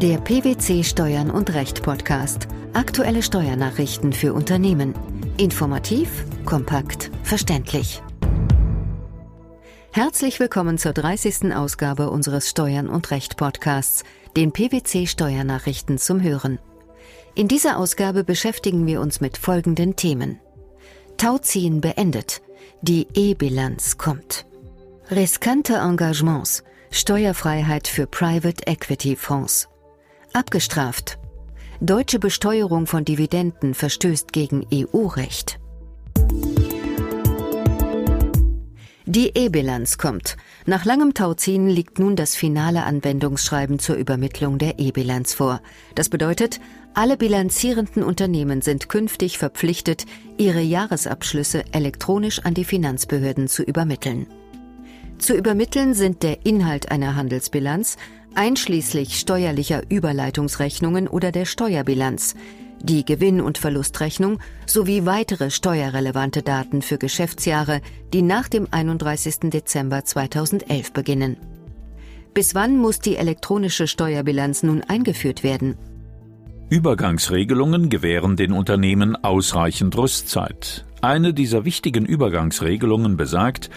Der PwC Steuern und Recht Podcast. Aktuelle Steuernachrichten für Unternehmen. Informativ, kompakt, verständlich. Herzlich willkommen zur 30. Ausgabe unseres Steuern und Recht Podcasts, den PwC Steuernachrichten zum Hören. In dieser Ausgabe beschäftigen wir uns mit folgenden Themen. Tauziehen beendet. Die E-Bilanz kommt. Riskante Engagements. Steuerfreiheit für Private Equity Fonds. Abgestraft. Deutsche Besteuerung von Dividenden verstößt gegen EU-Recht. Die E-Bilanz kommt. Nach langem Tauziehen liegt nun das finale Anwendungsschreiben zur Übermittlung der E-Bilanz vor. Das bedeutet, alle bilanzierenden Unternehmen sind künftig verpflichtet, ihre Jahresabschlüsse elektronisch an die Finanzbehörden zu übermitteln. Zu übermitteln sind der Inhalt einer Handelsbilanz, einschließlich steuerlicher Überleitungsrechnungen oder der Steuerbilanz, die Gewinn- und Verlustrechnung sowie weitere steuerrelevante Daten für Geschäftsjahre, die nach dem 31. Dezember 2011 beginnen. Bis wann muss die elektronische Steuerbilanz nun eingeführt werden? Übergangsregelungen gewähren den Unternehmen ausreichend Rüstzeit. Eine dieser wichtigen Übergangsregelungen besagt,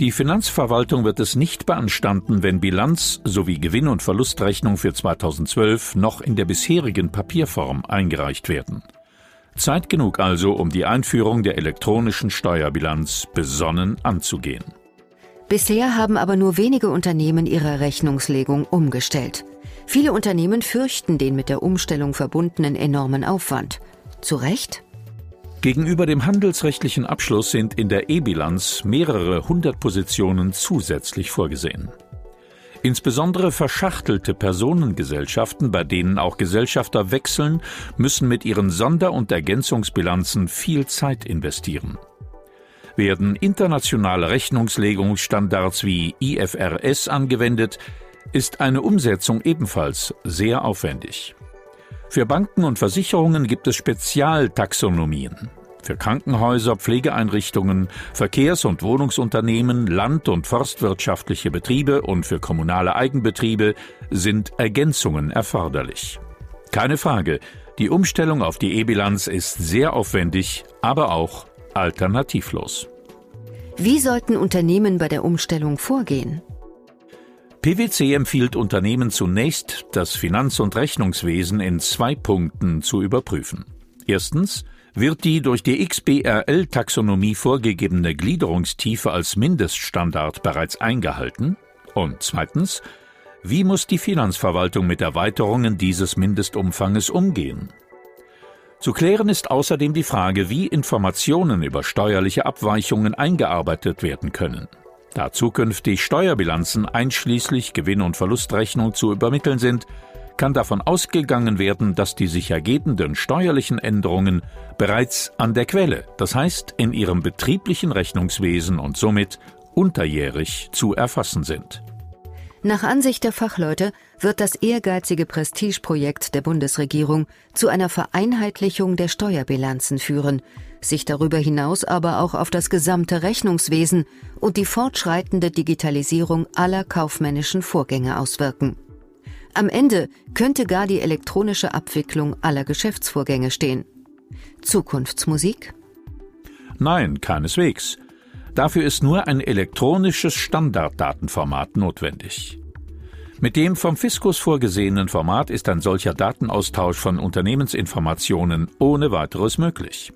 die Finanzverwaltung wird es nicht beanstanden, wenn Bilanz sowie Gewinn- und Verlustrechnung für 2012 noch in der bisherigen Papierform eingereicht werden. Zeit genug also, um die Einführung der elektronischen Steuerbilanz besonnen anzugehen. Bisher haben aber nur wenige Unternehmen ihre Rechnungslegung umgestellt. Viele Unternehmen fürchten den mit der Umstellung verbundenen enormen Aufwand. Zu Recht? Gegenüber dem handelsrechtlichen Abschluss sind in der E-Bilanz mehrere hundert Positionen zusätzlich vorgesehen. Insbesondere verschachtelte Personengesellschaften, bei denen auch Gesellschafter wechseln, müssen mit ihren Sonder- und Ergänzungsbilanzen viel Zeit investieren. Werden internationale Rechnungslegungsstandards wie IFRS angewendet, ist eine Umsetzung ebenfalls sehr aufwendig. Für Banken und Versicherungen gibt es Spezialtaxonomien. Für Krankenhäuser, Pflegeeinrichtungen, Verkehrs- und Wohnungsunternehmen, land- und forstwirtschaftliche Betriebe und für kommunale Eigenbetriebe sind Ergänzungen erforderlich. Keine Frage, die Umstellung auf die E-Bilanz ist sehr aufwendig, aber auch alternativlos. Wie sollten Unternehmen bei der Umstellung vorgehen? PwC empfiehlt Unternehmen zunächst, das Finanz- und Rechnungswesen in zwei Punkten zu überprüfen. Erstens wird die durch die XBRL-Taxonomie vorgegebene Gliederungstiefe als Mindeststandard bereits eingehalten? Und zweitens, wie muss die Finanzverwaltung mit Erweiterungen dieses Mindestumfanges umgehen? Zu klären ist außerdem die Frage, wie Informationen über steuerliche Abweichungen eingearbeitet werden können. Da zukünftig Steuerbilanzen einschließlich Gewinn- und Verlustrechnung zu übermitteln sind, kann davon ausgegangen werden, dass die sich ergebenden steuerlichen Änderungen bereits an der Quelle, das heißt in ihrem betrieblichen Rechnungswesen und somit unterjährig zu erfassen sind. Nach Ansicht der Fachleute wird das ehrgeizige Prestigeprojekt der Bundesregierung zu einer Vereinheitlichung der Steuerbilanzen führen, sich darüber hinaus aber auch auf das gesamte Rechnungswesen und die fortschreitende Digitalisierung aller kaufmännischen Vorgänge auswirken. Am Ende könnte gar die elektronische Abwicklung aller Geschäftsvorgänge stehen. Zukunftsmusik? Nein, keineswegs. Dafür ist nur ein elektronisches Standarddatenformat notwendig. Mit dem vom Fiskus vorgesehenen Format ist ein solcher Datenaustausch von Unternehmensinformationen ohne weiteres möglich.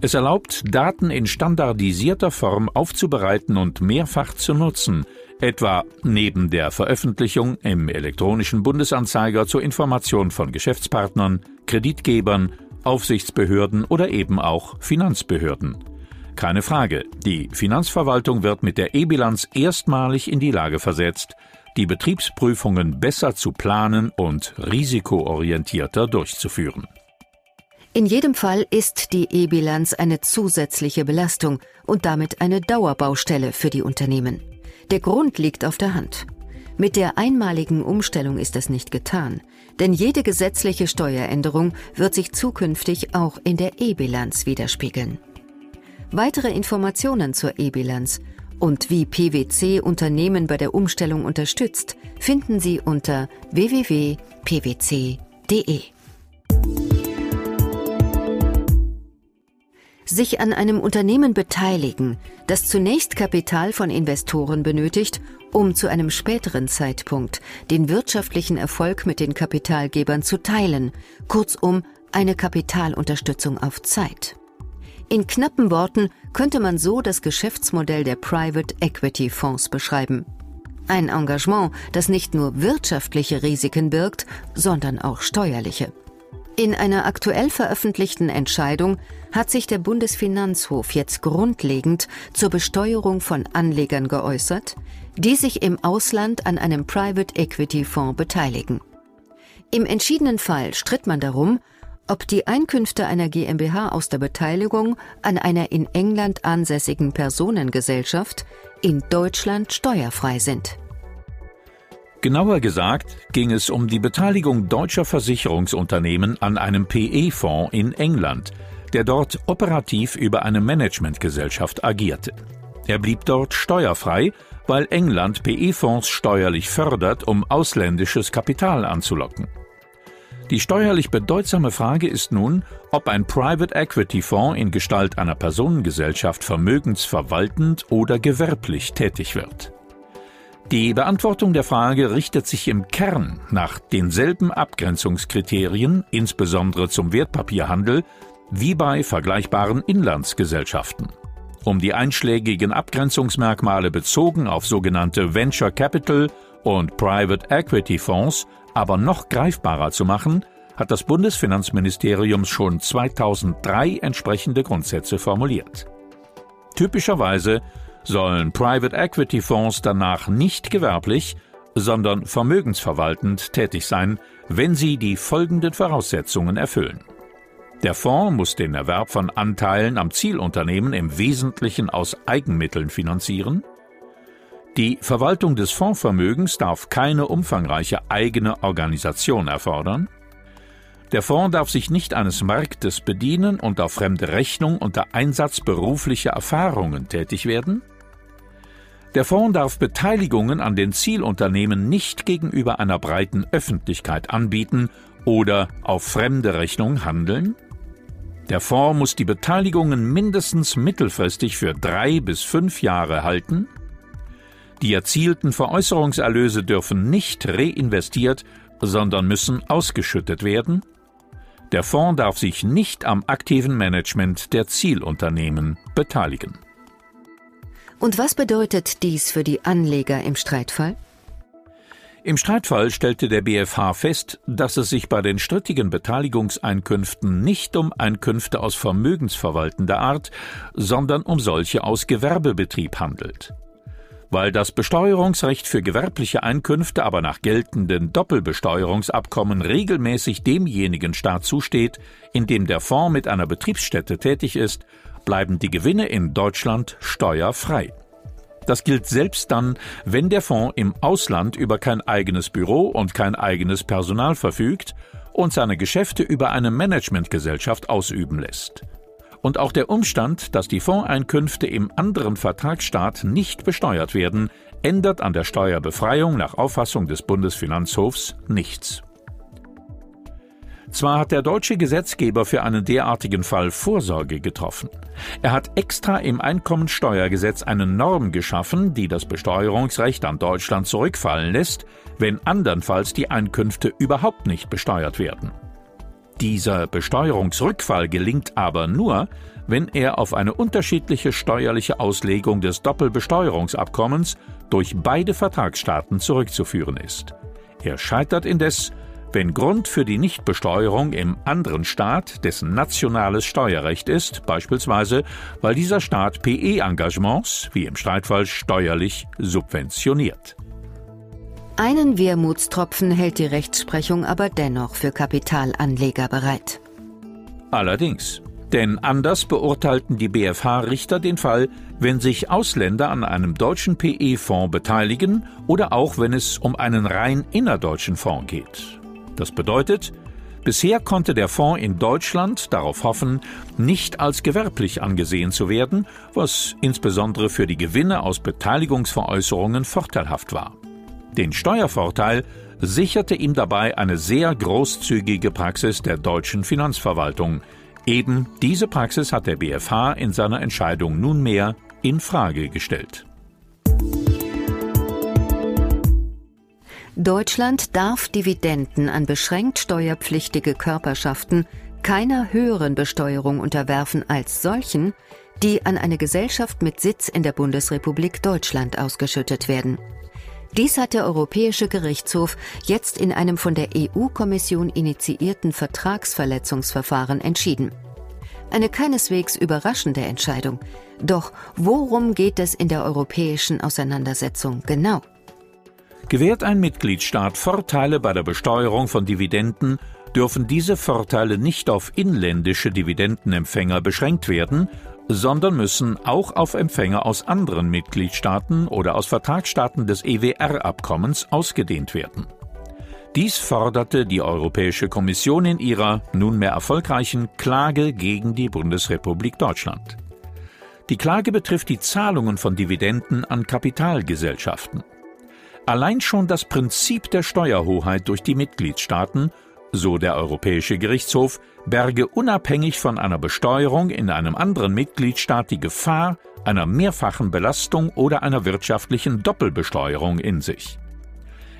Es erlaubt, Daten in standardisierter Form aufzubereiten und mehrfach zu nutzen, etwa neben der Veröffentlichung im elektronischen Bundesanzeiger zur Information von Geschäftspartnern, Kreditgebern, Aufsichtsbehörden oder eben auch Finanzbehörden. Keine Frage, die Finanzverwaltung wird mit der E-Bilanz erstmalig in die Lage versetzt, die Betriebsprüfungen besser zu planen und risikoorientierter durchzuführen. In jedem Fall ist die E-Bilanz eine zusätzliche Belastung und damit eine Dauerbaustelle für die Unternehmen. Der Grund liegt auf der Hand. Mit der einmaligen Umstellung ist es nicht getan, denn jede gesetzliche Steueränderung wird sich zukünftig auch in der E-Bilanz widerspiegeln. Weitere Informationen zur E-Bilanz und wie PwC Unternehmen bei der Umstellung unterstützt, finden Sie unter www.pwc.de. pwc.de. Sich an einem Unternehmen beteiligen, das zunächst Kapital von Investoren benötigt, um zu einem späteren Zeitpunkt den wirtschaftlichen Erfolg mit den Kapitalgebern zu teilen, kurzum eine Kapitalunterstützung auf Zeit. In knappen Worten könnte man so das Geschäftsmodell der Private Equity Fonds beschreiben. Ein Engagement, das nicht nur wirtschaftliche Risiken birgt, sondern auch steuerliche. In einer aktuell veröffentlichten Entscheidung hat sich der Bundesfinanzhof jetzt grundlegend zur Besteuerung von Anlegern geäußert, die sich im Ausland an einem Private Equity Fonds beteiligen. Im entschiedenen Fall stritt man darum, ob die Einkünfte einer GmbH aus der Beteiligung an einer in England ansässigen Personengesellschaft in Deutschland steuerfrei sind. Genauer gesagt ging es um die Beteiligung deutscher Versicherungsunternehmen an einem PE-Fonds in England, der dort operativ über eine Managementgesellschaft agierte. Er blieb dort steuerfrei, weil England PE-Fonds steuerlich fördert, um ausländisches Kapital anzulocken. Die steuerlich bedeutsame Frage ist nun, ob ein Private Equity Fonds in Gestalt einer Personengesellschaft vermögensverwaltend oder gewerblich tätig wird. Die Beantwortung der Frage richtet sich im Kern nach denselben Abgrenzungskriterien, insbesondere zum Wertpapierhandel, wie bei vergleichbaren Inlandsgesellschaften. Um die einschlägigen Abgrenzungsmerkmale bezogen auf sogenannte Venture Capital und Private Equity Fonds aber noch greifbarer zu machen, hat das Bundesfinanzministerium schon 2003 entsprechende Grundsätze formuliert. Typischerweise sollen Private Equity Fonds danach nicht gewerblich, sondern vermögensverwaltend tätig sein, wenn sie die folgenden Voraussetzungen erfüllen. Der Fonds muss den Erwerb von Anteilen am Zielunternehmen im Wesentlichen aus Eigenmitteln finanzieren. Die Verwaltung des Fondsvermögens darf keine umfangreiche eigene Organisation erfordern. Der Fonds darf sich nicht eines Marktes bedienen und auf fremde Rechnung unter Einsatz beruflicher Erfahrungen tätig werden. Der Fonds darf Beteiligungen an den Zielunternehmen nicht gegenüber einer breiten Öffentlichkeit anbieten oder auf fremde Rechnung handeln. Der Fonds muss die Beteiligungen mindestens mittelfristig für drei bis fünf Jahre halten. Die erzielten Veräußerungserlöse dürfen nicht reinvestiert, sondern müssen ausgeschüttet werden. Der Fonds darf sich nicht am aktiven Management der Zielunternehmen beteiligen. Und was bedeutet dies für die Anleger im Streitfall? Im Streitfall stellte der BfH fest, dass es sich bei den strittigen Beteiligungseinkünften nicht um Einkünfte aus vermögensverwaltender Art, sondern um solche aus Gewerbebetrieb handelt. Weil das Besteuerungsrecht für gewerbliche Einkünfte aber nach geltenden Doppelbesteuerungsabkommen regelmäßig demjenigen Staat zusteht, in dem der Fonds mit einer Betriebsstätte tätig ist, bleiben die Gewinne in Deutschland steuerfrei. Das gilt selbst dann, wenn der Fonds im Ausland über kein eigenes Büro und kein eigenes Personal verfügt und seine Geschäfte über eine Managementgesellschaft ausüben lässt. Und auch der Umstand, dass die Fondseinkünfte im anderen Vertragsstaat nicht besteuert werden, ändert an der Steuerbefreiung nach Auffassung des Bundesfinanzhofs nichts. Zwar hat der deutsche Gesetzgeber für einen derartigen Fall Vorsorge getroffen. Er hat extra im Einkommensteuergesetz eine Norm geschaffen, die das Besteuerungsrecht an Deutschland zurückfallen lässt, wenn andernfalls die Einkünfte überhaupt nicht besteuert werden. Dieser Besteuerungsrückfall gelingt aber nur, wenn er auf eine unterschiedliche steuerliche Auslegung des Doppelbesteuerungsabkommens durch beide Vertragsstaaten zurückzuführen ist. Er scheitert indes, wenn Grund für die Nichtbesteuerung im anderen Staat dessen nationales Steuerrecht ist, beispielsweise weil dieser Staat PE-Engagements, wie im Streitfall, steuerlich subventioniert. Einen Wermutstropfen hält die Rechtsprechung aber dennoch für Kapitalanleger bereit. Allerdings. Denn anders beurteilten die BfH-Richter den Fall, wenn sich Ausländer an einem deutschen PE-Fonds beteiligen oder auch wenn es um einen rein innerdeutschen Fonds geht. Das bedeutet, bisher konnte der Fonds in Deutschland darauf hoffen, nicht als gewerblich angesehen zu werden, was insbesondere für die Gewinne aus Beteiligungsveräußerungen vorteilhaft war. Den Steuervorteil sicherte ihm dabei eine sehr großzügige Praxis der deutschen Finanzverwaltung. Eben diese Praxis hat der BfH in seiner Entscheidung nunmehr in Frage gestellt. Deutschland darf Dividenden an beschränkt steuerpflichtige Körperschaften keiner höheren Besteuerung unterwerfen als solchen, die an eine Gesellschaft mit Sitz in der Bundesrepublik Deutschland ausgeschüttet werden. Dies hat der Europäische Gerichtshof jetzt in einem von der EU-Kommission initiierten Vertragsverletzungsverfahren entschieden. Eine keineswegs überraschende Entscheidung. Doch worum geht es in der europäischen Auseinandersetzung genau? Gewährt ein Mitgliedstaat Vorteile bei der Besteuerung von Dividenden, dürfen diese Vorteile nicht auf inländische Dividendenempfänger beschränkt werden, sondern müssen auch auf Empfänger aus anderen Mitgliedstaaten oder aus Vertragsstaaten des EWR-Abkommens ausgedehnt werden. Dies forderte die Europäische Kommission in ihrer nunmehr erfolgreichen Klage gegen die Bundesrepublik Deutschland. Die Klage betrifft die Zahlungen von Dividenden an Kapitalgesellschaften. Allein schon das Prinzip der Steuerhoheit durch die Mitgliedstaaten so der Europäische Gerichtshof, berge unabhängig von einer Besteuerung in einem anderen Mitgliedstaat die Gefahr einer mehrfachen Belastung oder einer wirtschaftlichen Doppelbesteuerung in sich.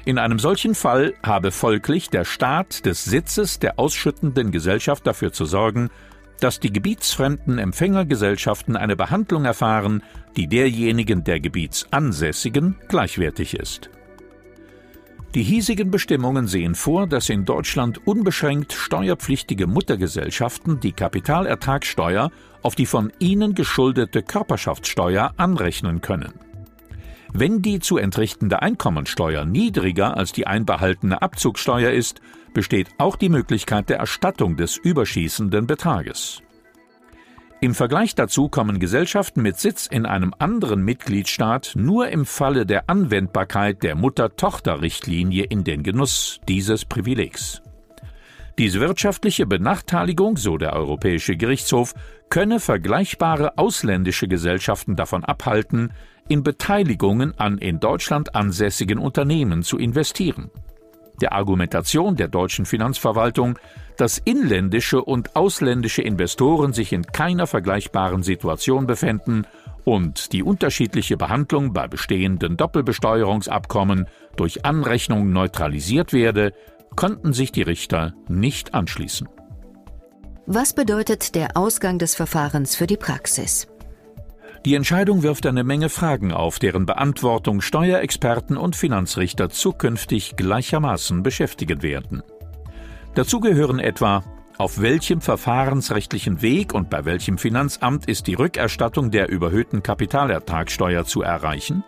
In einem solchen Fall habe folglich der Staat des Sitzes der ausschüttenden Gesellschaft dafür zu sorgen, dass die gebietsfremden Empfängergesellschaften eine Behandlung erfahren, die derjenigen der Gebietsansässigen gleichwertig ist. Die hiesigen Bestimmungen sehen vor, dass in Deutschland unbeschränkt steuerpflichtige Muttergesellschaften die Kapitalertragssteuer auf die von ihnen geschuldete Körperschaftssteuer anrechnen können. Wenn die zu entrichtende Einkommensteuer niedriger als die einbehaltene Abzugssteuer ist, besteht auch die Möglichkeit der Erstattung des überschießenden Betrages. Im Vergleich dazu kommen Gesellschaften mit Sitz in einem anderen Mitgliedstaat nur im Falle der Anwendbarkeit der Mutter-Tochter-Richtlinie in den Genuss dieses Privilegs. Diese wirtschaftliche Benachteiligung, so der Europäische Gerichtshof, könne vergleichbare ausländische Gesellschaften davon abhalten, in Beteiligungen an in Deutschland ansässigen Unternehmen zu investieren der Argumentation der deutschen Finanzverwaltung, dass inländische und ausländische Investoren sich in keiner vergleichbaren Situation befänden und die unterschiedliche Behandlung bei bestehenden Doppelbesteuerungsabkommen durch Anrechnung neutralisiert werde, konnten sich die Richter nicht anschließen. Was bedeutet der Ausgang des Verfahrens für die Praxis? Die Entscheidung wirft eine Menge Fragen auf, deren Beantwortung Steuerexperten und Finanzrichter zukünftig gleichermaßen beschäftigen werden. Dazu gehören etwa auf welchem verfahrensrechtlichen Weg und bei welchem Finanzamt ist die Rückerstattung der überhöhten Kapitalertragssteuer zu erreichen?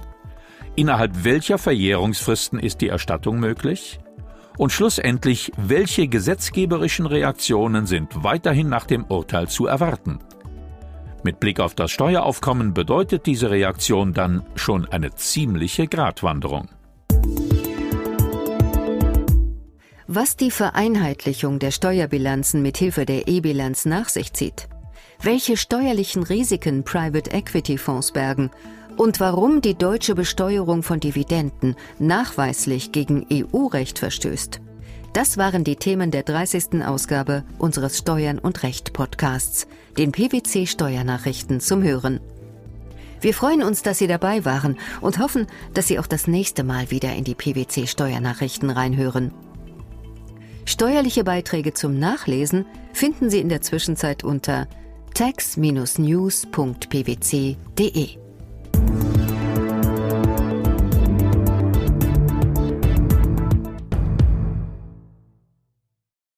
Innerhalb welcher Verjährungsfristen ist die Erstattung möglich? Und schlussendlich, welche gesetzgeberischen Reaktionen sind weiterhin nach dem Urteil zu erwarten? Mit Blick auf das Steueraufkommen bedeutet diese Reaktion dann schon eine ziemliche Gratwanderung. Was die Vereinheitlichung der Steuerbilanzen mit Hilfe der E-Bilanz nach sich zieht, welche steuerlichen Risiken Private Equity Fonds bergen und warum die deutsche Besteuerung von Dividenden nachweislich gegen EU-Recht verstößt, das waren die Themen der 30. Ausgabe unseres Steuern und Recht Podcasts, den PwC Steuernachrichten zum Hören. Wir freuen uns, dass Sie dabei waren und hoffen, dass Sie auch das nächste Mal wieder in die PwC Steuernachrichten reinhören. Steuerliche Beiträge zum Nachlesen finden Sie in der Zwischenzeit unter tax-news.pwc.de.